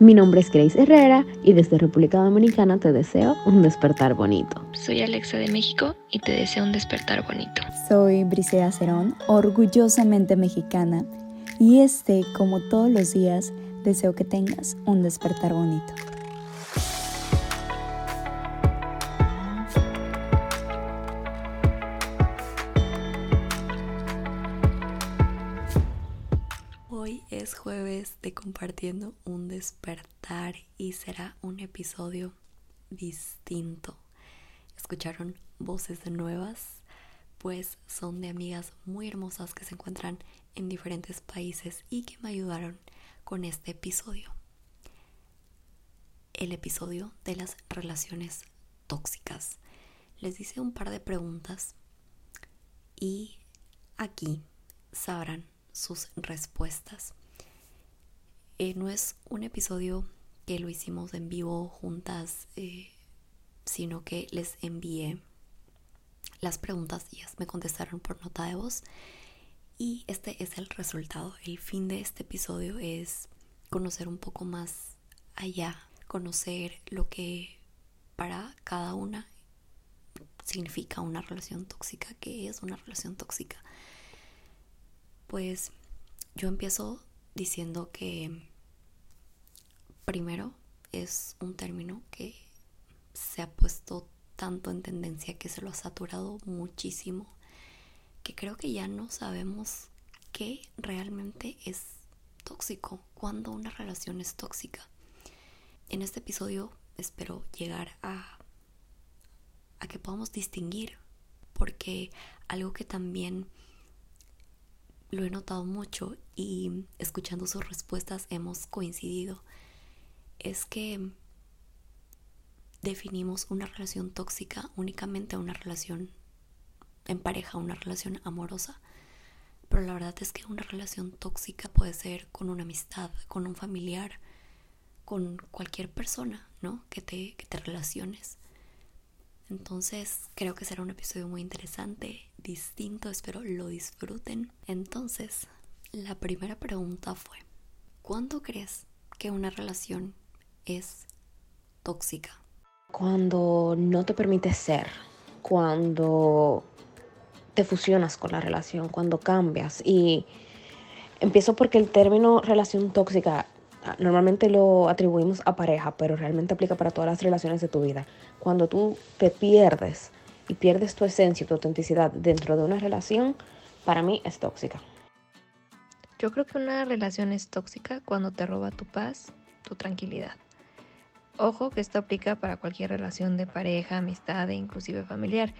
Mi nombre es Grace Herrera y desde República Dominicana te deseo un despertar bonito. Soy Alexa de México y te deseo un despertar bonito. Soy Brisea Cerón, orgullosamente mexicana, y este, como todos los días, deseo que tengas un despertar bonito. Compartiendo un despertar y será un episodio distinto. Escucharon voces nuevas, pues son de amigas muy hermosas que se encuentran en diferentes países y que me ayudaron con este episodio. El episodio de las relaciones tóxicas. Les hice un par de preguntas y aquí sabrán sus respuestas. Eh, no es un episodio que lo hicimos en vivo juntas, eh, sino que les envié las preguntas y ellas me contestaron por nota de voz. Y este es el resultado. El fin de este episodio es conocer un poco más allá, conocer lo que para cada una significa una relación tóxica, qué es una relación tóxica. Pues yo empiezo diciendo que primero es un término que se ha puesto tanto en tendencia que se lo ha saturado muchísimo que creo que ya no sabemos qué realmente es tóxico, cuando una relación es tóxica. En este episodio espero llegar a, a que podamos distinguir, porque algo que también lo he notado mucho y escuchando sus respuestas hemos coincidido, es que definimos una relación tóxica únicamente una relación en pareja, una relación amorosa. Pero la verdad es que una relación tóxica puede ser con una amistad, con un familiar, con cualquier persona, ¿no? Que te, que te relaciones. Entonces creo que será un episodio muy interesante, distinto, espero lo disfruten. Entonces, la primera pregunta fue, ¿cuándo crees que una relación es tóxica? Cuando no te permite ser, cuando te fusionas con la relación, cuando cambias. Y empiezo porque el término relación tóxica Ah, normalmente lo atribuimos a pareja, pero realmente aplica para todas las relaciones de tu vida. Cuando tú te pierdes y pierdes tu esencia y tu autenticidad dentro de una relación, para mí es tóxica. Yo creo que una relación es tóxica cuando te roba tu paz, tu tranquilidad. Ojo que esto aplica para cualquier relación de pareja, amistad e inclusive familiar,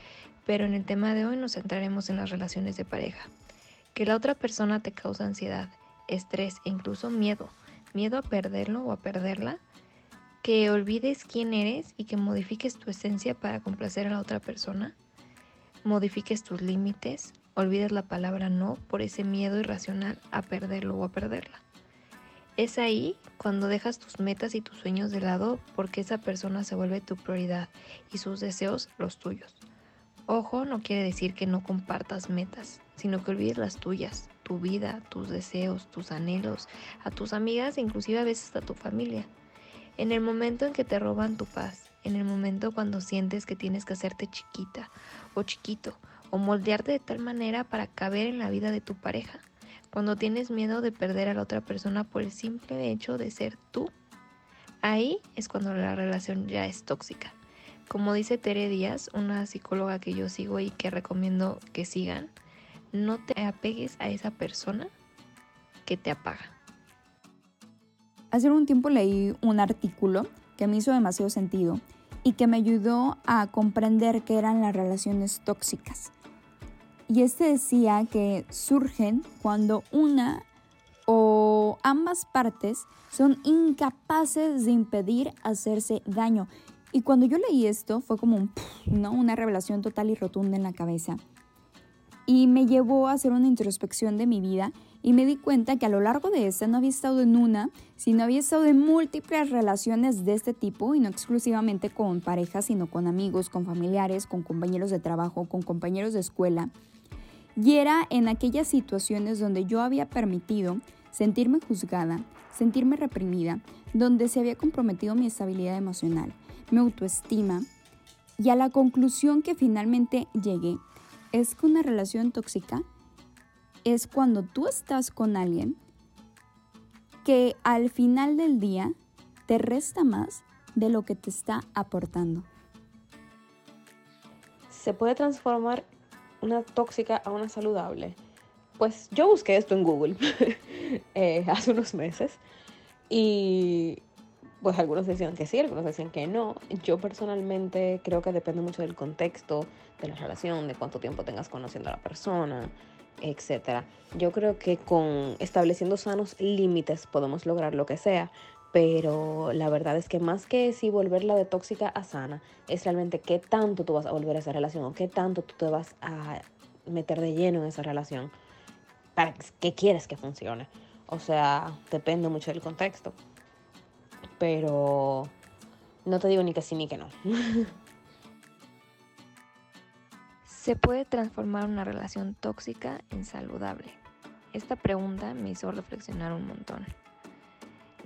pero en el tema de hoy nos centraremos en las relaciones de pareja. Que la otra persona te causa ansiedad, estrés e incluso miedo miedo a perderlo o a perderla, que olvides quién eres y que modifiques tu esencia para complacer a la otra persona, modifiques tus límites, olvides la palabra no por ese miedo irracional a perderlo o a perderla. Es ahí cuando dejas tus metas y tus sueños de lado porque esa persona se vuelve tu prioridad y sus deseos los tuyos. Ojo no quiere decir que no compartas metas, sino que olvides las tuyas, tu vida, tus deseos, tus anhelos, a tus amigas e inclusive a veces a tu familia. En el momento en que te roban tu paz, en el momento cuando sientes que tienes que hacerte chiquita o chiquito o moldearte de tal manera para caber en la vida de tu pareja, cuando tienes miedo de perder a la otra persona por el simple hecho de ser tú, ahí es cuando la relación ya es tóxica. Como dice Tere Díaz, una psicóloga que yo sigo y que recomiendo que sigan, no te apegues a esa persona que te apaga. Hace un tiempo leí un artículo que me hizo demasiado sentido y que me ayudó a comprender qué eran las relaciones tóxicas. Y este decía que surgen cuando una o ambas partes son incapaces de impedir hacerse daño. Y cuando yo leí esto fue como un, ¿no? una revelación total y rotunda en la cabeza y me llevó a hacer una introspección de mi vida y me di cuenta que a lo largo de esta no había estado en una, sino había estado en múltiples relaciones de este tipo y no exclusivamente con parejas, sino con amigos, con familiares, con compañeros de trabajo, con compañeros de escuela. Y era en aquellas situaciones donde yo había permitido sentirme juzgada, sentirme reprimida, donde se había comprometido mi estabilidad emocional, mi autoestima, y a la conclusión que finalmente llegué es que una relación tóxica es cuando tú estás con alguien que al final del día te resta más de lo que te está aportando. ¿Se puede transformar una tóxica a una saludable? Pues yo busqué esto en Google eh, hace unos meses y pues algunos decían que sí, algunos decían que no. Yo personalmente creo que depende mucho del contexto, de la relación, de cuánto tiempo tengas conociendo a la persona, etc. Yo creo que con estableciendo sanos límites podemos lograr lo que sea, pero la verdad es que más que si volverla de tóxica a sana, es realmente qué tanto tú vas a volver a esa relación o qué tanto tú te vas a meter de lleno en esa relación para que quieres que funcione. O sea, depende mucho del contexto. Pero no te digo ni que sí ni que no. ¿Se puede transformar una relación tóxica en saludable? Esta pregunta me hizo reflexionar un montón.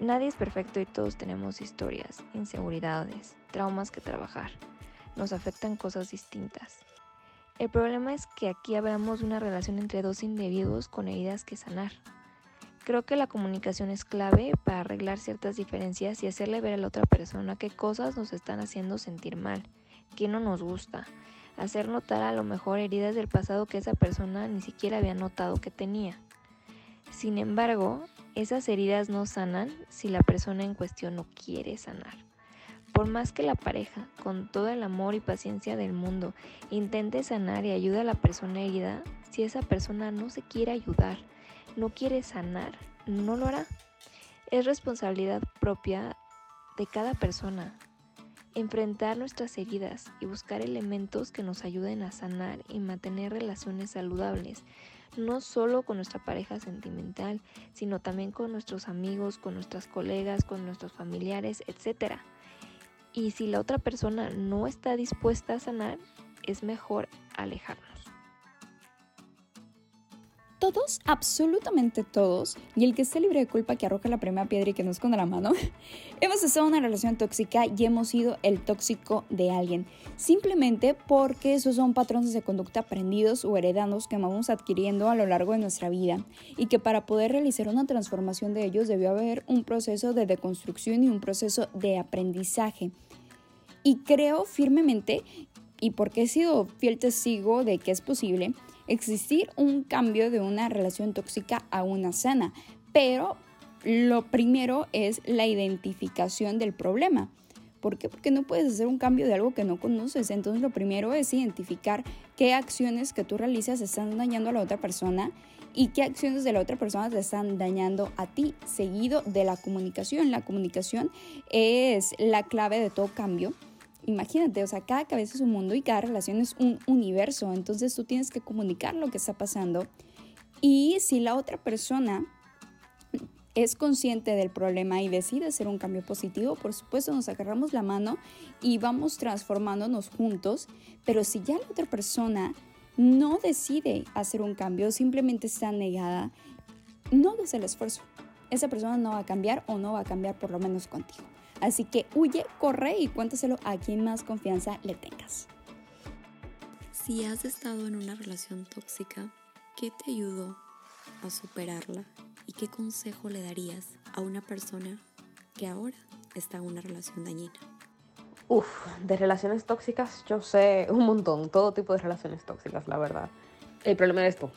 Nadie es perfecto y todos tenemos historias, inseguridades, traumas que trabajar. Nos afectan cosas distintas. El problema es que aquí hablamos de una relación entre dos individuos con heridas que sanar. Creo que la comunicación es clave para arreglar ciertas diferencias y hacerle ver a la otra persona qué cosas nos están haciendo sentir mal, qué no nos gusta, hacer notar a lo mejor heridas del pasado que esa persona ni siquiera había notado que tenía. Sin embargo, esas heridas no sanan si la persona en cuestión no quiere sanar. Por más que la pareja, con todo el amor y paciencia del mundo, intente sanar y ayude a la persona herida, si esa persona no se quiere ayudar, no quiere sanar, no lo hará. Es responsabilidad propia de cada persona enfrentar nuestras heridas y buscar elementos que nos ayuden a sanar y mantener relaciones saludables, no solo con nuestra pareja sentimental, sino también con nuestros amigos, con nuestras colegas, con nuestros familiares, etc. Y si la otra persona no está dispuesta a sanar, es mejor alejarnos todos, absolutamente todos, y el que esté libre de culpa que arroja la primera piedra y que no esconda la mano, hemos estado en una relación tóxica y hemos sido el tóxico de alguien, simplemente porque esos son patrones de conducta aprendidos o heredados que vamos adquiriendo a lo largo de nuestra vida y que para poder realizar una transformación de ellos debió haber un proceso de deconstrucción y un proceso de aprendizaje. Y creo firmemente, y porque he sido fiel testigo de que es posible, existir un cambio de una relación tóxica a una sana, pero lo primero es la identificación del problema. ¿Por qué? Porque no puedes hacer un cambio de algo que no conoces. Entonces lo primero es identificar qué acciones que tú realizas están dañando a la otra persona y qué acciones de la otra persona te están dañando a ti, seguido de la comunicación. La comunicación es la clave de todo cambio imagínate, o sea, cada cabeza es un mundo y cada relación es un universo, entonces tú tienes que comunicar lo que está pasando y si la otra persona es consciente del problema y decide hacer un cambio positivo, por supuesto nos agarramos la mano y vamos transformándonos juntos, pero si ya la otra persona no decide hacer un cambio, simplemente está negada, no des el esfuerzo. Esa persona no va a cambiar o no va a cambiar por lo menos contigo. Así que huye, corre y cuéntaselo a quien más confianza le tengas. Si has estado en una relación tóxica, ¿qué te ayudó a superarla? ¿Y qué consejo le darías a una persona que ahora está en una relación dañina? Uf, de relaciones tóxicas yo sé un montón, todo tipo de relaciones tóxicas, la verdad. El problema es esto.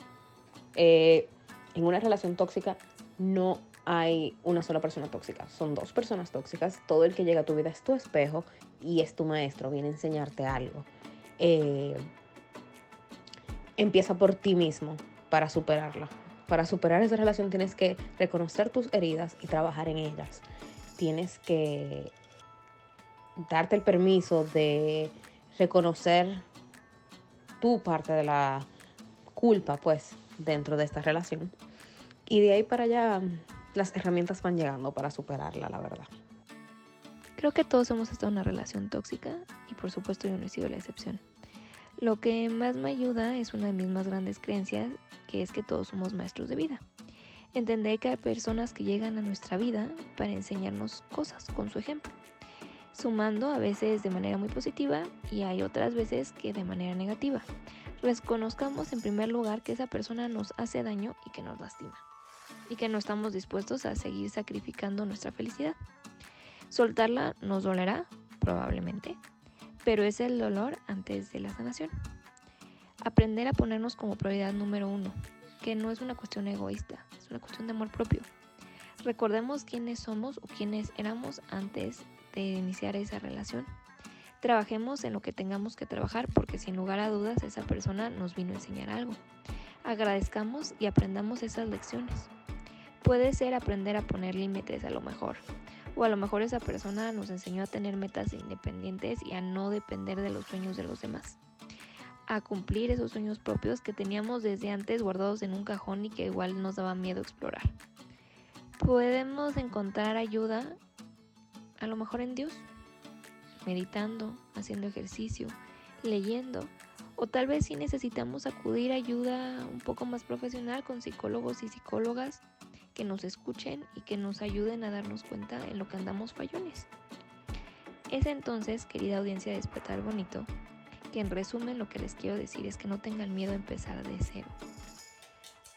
Eh, en una relación tóxica no hay una sola persona tóxica, son dos personas tóxicas, todo el que llega a tu vida es tu espejo y es tu maestro, viene a enseñarte algo. Eh, empieza por ti mismo para superarla. Para superar esa relación tienes que reconocer tus heridas y trabajar en ellas. Tienes que darte el permiso de reconocer tu parte de la culpa, pues, dentro de esta relación. Y de ahí para allá las herramientas van llegando para superarla, la verdad. Creo que todos hemos estado en una relación tóxica y por supuesto yo no he sido la excepción. Lo que más me ayuda es una de mis más grandes creencias, que es que todos somos maestros de vida. Entender que hay personas que llegan a nuestra vida para enseñarnos cosas con su ejemplo, sumando a veces de manera muy positiva y hay otras veces que de manera negativa. Reconozcamos en primer lugar que esa persona nos hace daño y que nos lastima y que no estamos dispuestos a seguir sacrificando nuestra felicidad. Soltarla nos dolerá, probablemente, pero es el dolor antes de la sanación. Aprender a ponernos como prioridad número uno, que no es una cuestión egoísta, es una cuestión de amor propio. Recordemos quiénes somos o quiénes éramos antes de iniciar esa relación. Trabajemos en lo que tengamos que trabajar porque sin lugar a dudas esa persona nos vino a enseñar algo. Agradezcamos y aprendamos esas lecciones. Puede ser aprender a poner límites a lo mejor. O a lo mejor esa persona nos enseñó a tener metas independientes y a no depender de los sueños de los demás. A cumplir esos sueños propios que teníamos desde antes guardados en un cajón y que igual nos daba miedo explorar. Podemos encontrar ayuda a lo mejor en Dios, meditando, haciendo ejercicio, leyendo o tal vez si necesitamos acudir a ayuda un poco más profesional con psicólogos y psicólogas que nos escuchen y que nos ayuden a darnos cuenta en lo que andamos fallones. Es entonces, querida audiencia de Despertar Bonito, que en resumen lo que les quiero decir es que no tengan miedo a empezar de cero.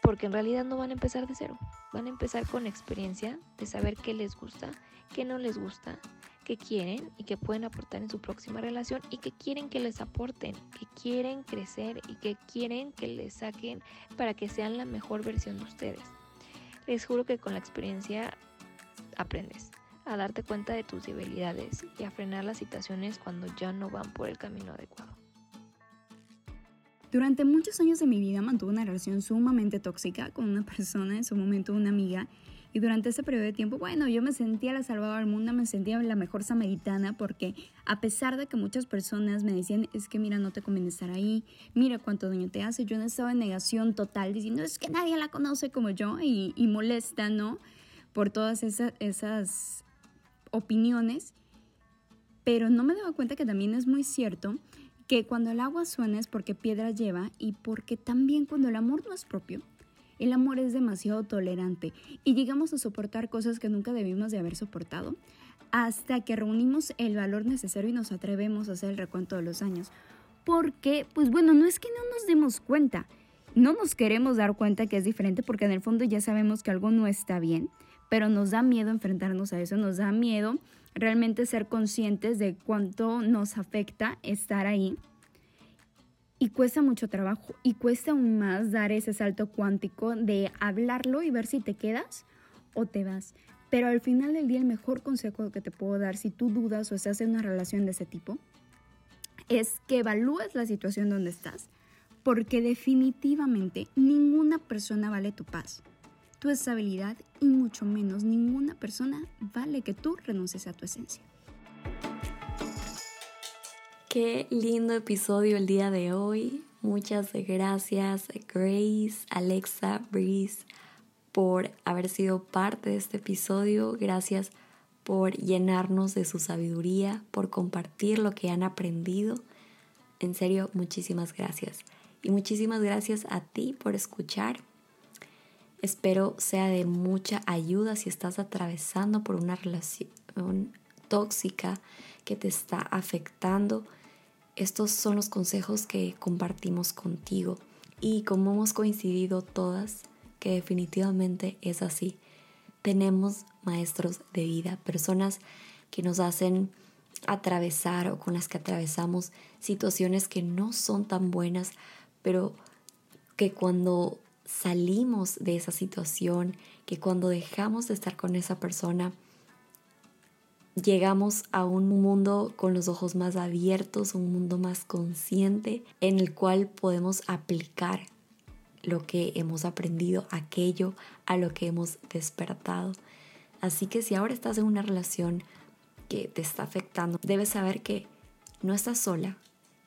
Porque en realidad no van a empezar de cero, van a empezar con experiencia de saber qué les gusta, qué no les gusta, qué quieren y qué pueden aportar en su próxima relación y qué quieren que les aporten, que quieren crecer y que quieren que les saquen para que sean la mejor versión de ustedes. Les juro que con la experiencia aprendes a darte cuenta de tus debilidades y a frenar las situaciones cuando ya no van por el camino adecuado. Durante muchos años de mi vida mantuve una relación sumamente tóxica con una persona, en su momento una amiga, y durante ese periodo de tiempo, bueno, yo me sentía la salvadora del mundo, me sentía la mejor samaritana porque a pesar de que muchas personas me decían, es que mira, no te conviene estar ahí, mira cuánto daño te hace, yo no estaba en negación total diciendo, es que nadie la conoce como yo y, molesta, ¿no? Por todas esas, esas opiniones. Pero no me daba cuenta que también es muy cierto que cuando el agua suena es porque piedra lleva y porque también cuando el amor no es propio, el amor es demasiado tolerante y llegamos a soportar cosas que nunca debimos de haber soportado hasta que reunimos el valor necesario y nos atrevemos a hacer el recuento de los años. Porque, pues bueno, no es que no nos demos cuenta, no nos queremos dar cuenta que es diferente porque en el fondo ya sabemos que algo no está bien, pero nos da miedo enfrentarnos a eso, nos da miedo realmente ser conscientes de cuánto nos afecta estar ahí y cuesta mucho trabajo y cuesta aún más dar ese salto cuántico de hablarlo y ver si te quedas o te vas. Pero al final del día el mejor consejo que te puedo dar si tú dudas o estás en una relación de ese tipo es que evalúes la situación donde estás, porque definitivamente ninguna persona vale tu paz, tu estabilidad y mucho menos ninguna persona vale que tú renuncies a tu esencia. Qué lindo episodio el día de hoy. Muchas gracias Grace, Alexa, Breeze por haber sido parte de este episodio. Gracias por llenarnos de su sabiduría, por compartir lo que han aprendido. En serio, muchísimas gracias. Y muchísimas gracias a ti por escuchar. Espero sea de mucha ayuda si estás atravesando por una relación tóxica que te está afectando estos son los consejos que compartimos contigo y como hemos coincidido todas, que definitivamente es así, tenemos maestros de vida, personas que nos hacen atravesar o con las que atravesamos situaciones que no son tan buenas, pero que cuando salimos de esa situación, que cuando dejamos de estar con esa persona, llegamos a un mundo con los ojos más abiertos, un mundo más consciente en el cual podemos aplicar lo que hemos aprendido, aquello a lo que hemos despertado. Así que si ahora estás en una relación que te está afectando, debes saber que no estás sola,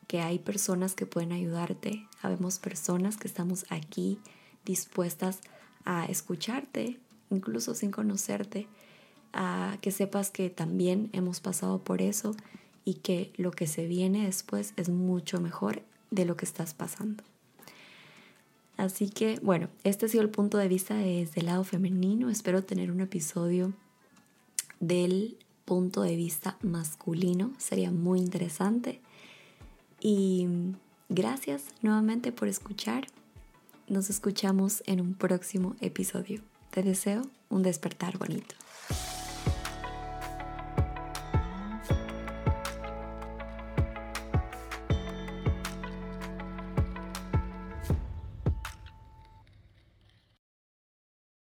que hay personas que pueden ayudarte, habemos personas que estamos aquí dispuestas a escucharte, incluso sin conocerte, a que sepas que también hemos pasado por eso y que lo que se viene después es mucho mejor de lo que estás pasando. Así que bueno, este ha sido el punto de vista desde el lado femenino. Espero tener un episodio del punto de vista masculino. Sería muy interesante. Y gracias nuevamente por escuchar. Nos escuchamos en un próximo episodio. Te deseo un despertar bonito.